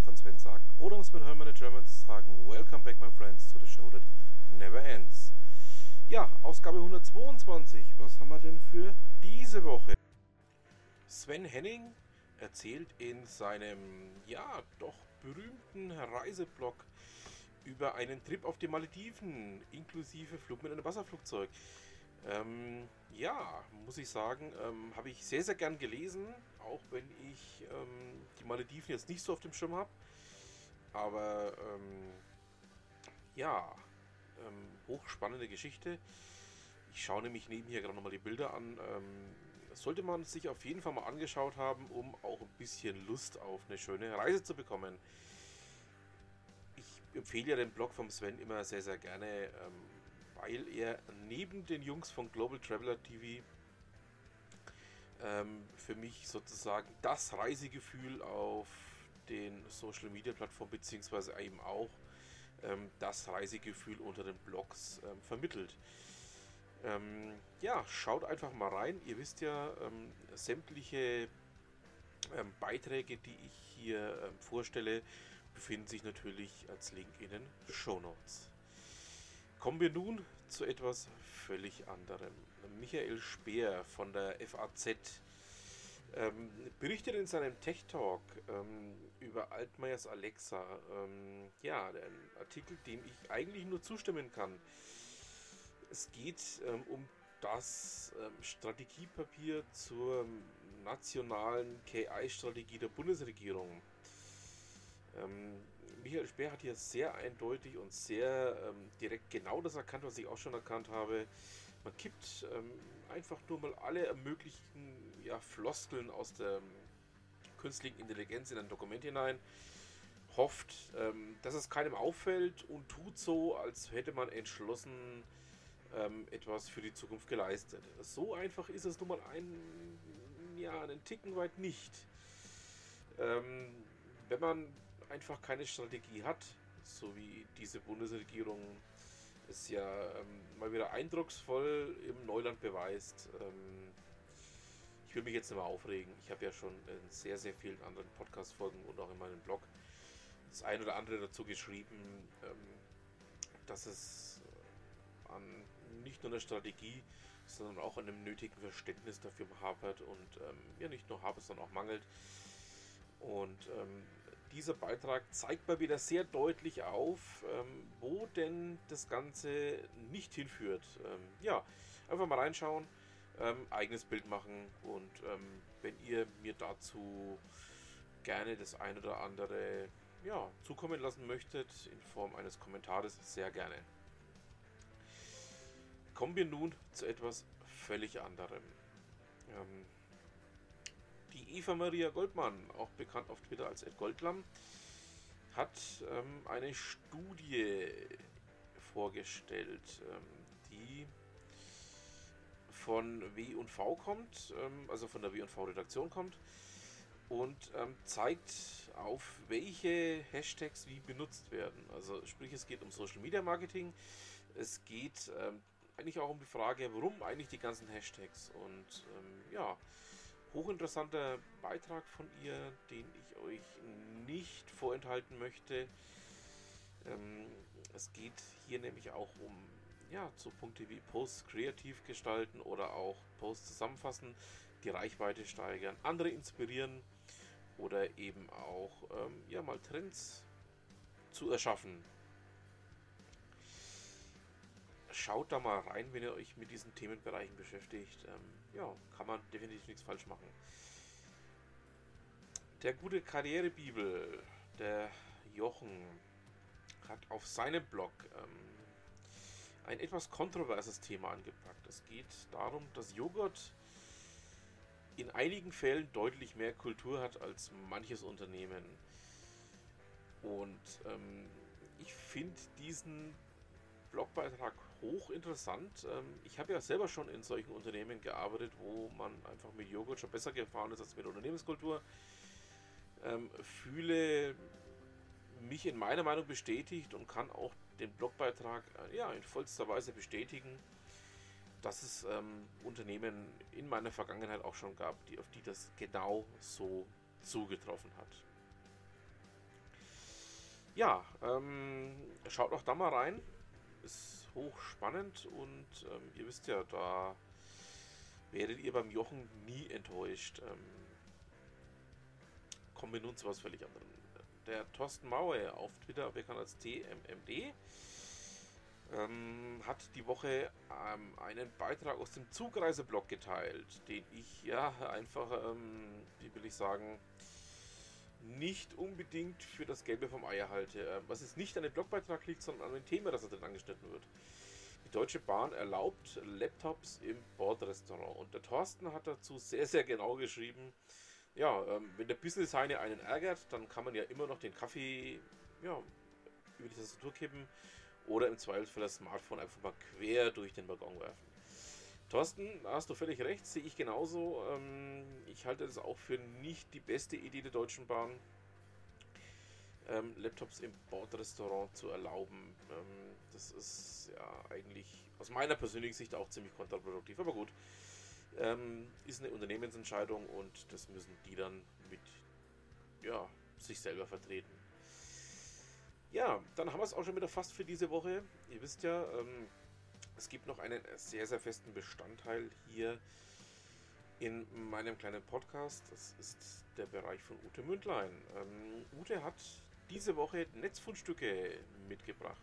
Sven von Sven sagt, oder um es mit Hermann German zu sagen, Welcome back my friends to the show that never ends. Ja, Ausgabe 122, was haben wir denn für diese Woche? Sven Henning erzählt in seinem, ja, doch berühmten Reiseblog über einen Trip auf die Malediven, inklusive Flug mit einem Wasserflugzeug. Ähm, ja, muss ich sagen, ähm, habe ich sehr, sehr gern gelesen, auch wenn ich ähm, die Malediven jetzt nicht so auf dem Schirm habe. Aber ähm, ja, ähm, hochspannende Geschichte. Ich schaue nämlich nebenher gerade nochmal die Bilder an. Ähm, sollte man sich auf jeden Fall mal angeschaut haben, um auch ein bisschen Lust auf eine schöne Reise zu bekommen. Ich empfehle ja den Blog vom Sven immer sehr, sehr gerne weil er neben den Jungs von Global Traveler TV ähm, für mich sozusagen das Reisegefühl auf den Social Media Plattformen beziehungsweise eben auch ähm, das Reisegefühl unter den Blogs ähm, vermittelt. Ähm, ja, schaut einfach mal rein. Ihr wisst ja, ähm, sämtliche ähm, Beiträge, die ich hier vorstelle, befinden sich natürlich als Link in den Show Notes. Kommen wir nun zu etwas völlig anderem. Michael Speer von der FAZ ähm, berichtet in seinem Tech Talk ähm, über Altmaiers Alexa. Ähm, ja, ein Artikel, dem ich eigentlich nur zustimmen kann. Es geht ähm, um das ähm, Strategiepapier zur nationalen KI-Strategie der Bundesregierung. Ähm, Michael Speer hat hier sehr eindeutig und sehr ähm, direkt genau das erkannt, was ich auch schon erkannt habe. Man kippt ähm, einfach nur mal alle ermöglichten ja, Floskeln aus der ähm, künstlichen Intelligenz in ein Dokument hinein, hofft, ähm, dass es keinem auffällt und tut so, als hätte man entschlossen ähm, etwas für die Zukunft geleistet. So einfach ist es nun mal ein, ja, einen Ticken weit nicht. Wenn man einfach keine Strategie hat, so wie diese Bundesregierung es ja ähm, mal wieder eindrucksvoll im Neuland beweist. Ähm, ich will mich jetzt nicht mehr aufregen. Ich habe ja schon in sehr, sehr vielen anderen Podcast-Folgen und auch in meinem Blog das ein oder andere dazu geschrieben, ähm, dass es an nicht nur einer Strategie, sondern auch an einem nötigen Verständnis dafür hapert und ähm, ja nicht nur hapert, sondern auch mangelt. Und ähm, dieser Beitrag zeigt mal wieder sehr deutlich auf, ähm, wo denn das Ganze nicht hinführt. Ähm, ja, einfach mal reinschauen, ähm, eigenes Bild machen und ähm, wenn ihr mir dazu gerne das ein oder andere ja, zukommen lassen möchtet, in Form eines Kommentares, sehr gerne. Kommen wir nun zu etwas völlig anderem. Die Eva Maria Goldmann, auch bekannt auf Twitter als Ed Goldlam, hat ähm, eine Studie vorgestellt, ähm, die von W&V kommt, ähm, also von der W&V-Redaktion kommt und ähm, zeigt auf, welche Hashtags wie benutzt werden. Also sprich, es geht um Social Media Marketing, es geht ähm, eigentlich auch um die Frage, warum eigentlich die ganzen Hashtags und ähm, ja, hochinteressanter Beitrag von ihr, den ich euch nicht vorenthalten möchte. Ähm, es geht hier nämlich auch um ja, so Punkte wie Posts kreativ gestalten oder auch Posts zusammenfassen, die Reichweite steigern, andere inspirieren oder eben auch ähm, ja, mal Trends zu erschaffen schaut da mal rein, wenn ihr euch mit diesen Themenbereichen beschäftigt. Ähm, ja, kann man definitiv nichts falsch machen. Der gute Karrierebibel, der Jochen, hat auf seinem Blog ähm, ein etwas kontroverses Thema angepackt. Es geht darum, dass Joghurt in einigen Fällen deutlich mehr Kultur hat als manches Unternehmen. Und ähm, ich finde diesen Blogbeitrag hochinteressant. Ähm, ich habe ja selber schon in solchen Unternehmen gearbeitet, wo man einfach mit Joghurt schon besser gefahren ist als mit Unternehmenskultur. Ähm, fühle mich in meiner Meinung bestätigt und kann auch den Blogbeitrag äh, ja, in vollster Weise bestätigen, dass es ähm, Unternehmen in meiner Vergangenheit auch schon gab, die, auf die das genau so zugetroffen hat. Ja, ähm, schaut auch da mal rein. Ist hochspannend und ähm, ihr wisst ja, da werdet ihr beim Jochen nie enttäuscht. Ähm, kommen wir nun zu was völlig anderem. Der Thorsten Maue auf Twitter, bekannt als TMMD, ähm, hat die Woche ähm, einen Beitrag aus dem Zugreiseblog geteilt, den ich ja einfach, ähm, wie will ich sagen, nicht unbedingt für das Gelbe vom Ei halte. Ähm, was jetzt nicht an dem Blogbeitrag liegt, sondern an dem Thema, das da drin angeschnitten wird. Die Deutsche Bahn erlaubt Laptops im Bordrestaurant. Und der Thorsten hat dazu sehr, sehr genau geschrieben, ja, ähm, wenn der Business Heine einen ärgert, dann kann man ja immer noch den Kaffee ja, über die Tastatur kippen oder im Zweifelsfall das Smartphone einfach mal quer durch den Waggon werfen. Thorsten, hast du völlig recht, sehe ich genauso. Ähm, ich halte das auch für nicht die beste Idee der Deutschen Bahn, ähm, Laptops im Bordrestaurant zu erlauben. Ähm, das ist ja eigentlich aus meiner persönlichen Sicht auch ziemlich kontraproduktiv, aber gut. ist eine Unternehmensentscheidung und das müssen die dann mit ja, sich selber vertreten. Ja, dann haben wir es auch schon wieder fast für diese Woche. Ihr wisst ja, ähm, es gibt noch einen sehr, sehr festen Bestandteil hier in meinem kleinen Podcast. Das ist der Bereich von Ute Mündlein. Ähm, Ute hat diese Woche Netzfundstücke mitgebracht.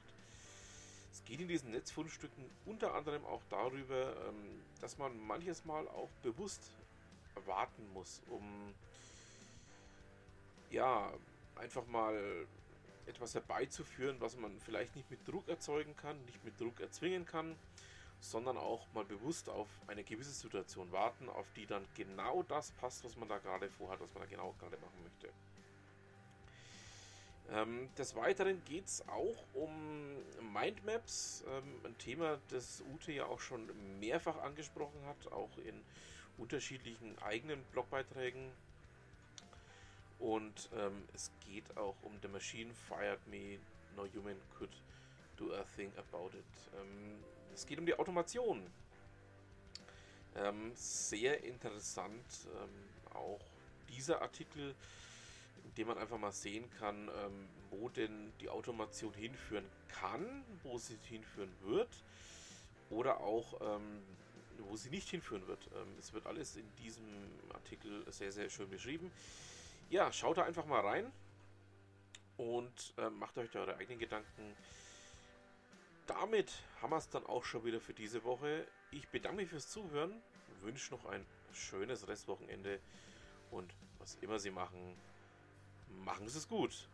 Es geht in diesen Netzfundstücken unter anderem auch darüber, ähm, dass man manches Mal auch bewusst warten muss, um ja einfach mal etwas herbeizuführen, was man vielleicht nicht mit Druck erzeugen kann, nicht mit Druck erzwingen kann, sondern auch mal bewusst auf eine gewisse Situation warten, auf die dann genau das passt, was man da gerade vorhat, was man da genau gerade machen möchte. Ähm, des Weiteren geht es auch um Mindmaps, ähm, ein Thema, das Ute ja auch schon mehrfach angesprochen hat, auch in unterschiedlichen eigenen Blogbeiträgen und ähm, es geht auch um The Machine Fired Me, No Human Could Do a Thing About It. Ähm, es geht um die Automation. Ähm, sehr interessant ähm, auch dieser Artikel, in dem man einfach mal sehen kann, ähm, wo denn die Automation hinführen kann, wo sie hinführen wird oder auch ähm, wo sie nicht hinführen wird. es wird alles in diesem Artikel sehr, sehr schön beschrieben ja, schaut da einfach mal rein und äh, macht euch da eure eigenen Gedanken. Damit haben wir es dann auch schon wieder für diese Woche. Ich bedanke mich fürs Zuhören, wünsche noch ein schönes Restwochenende und was immer Sie machen, machen Sie es gut.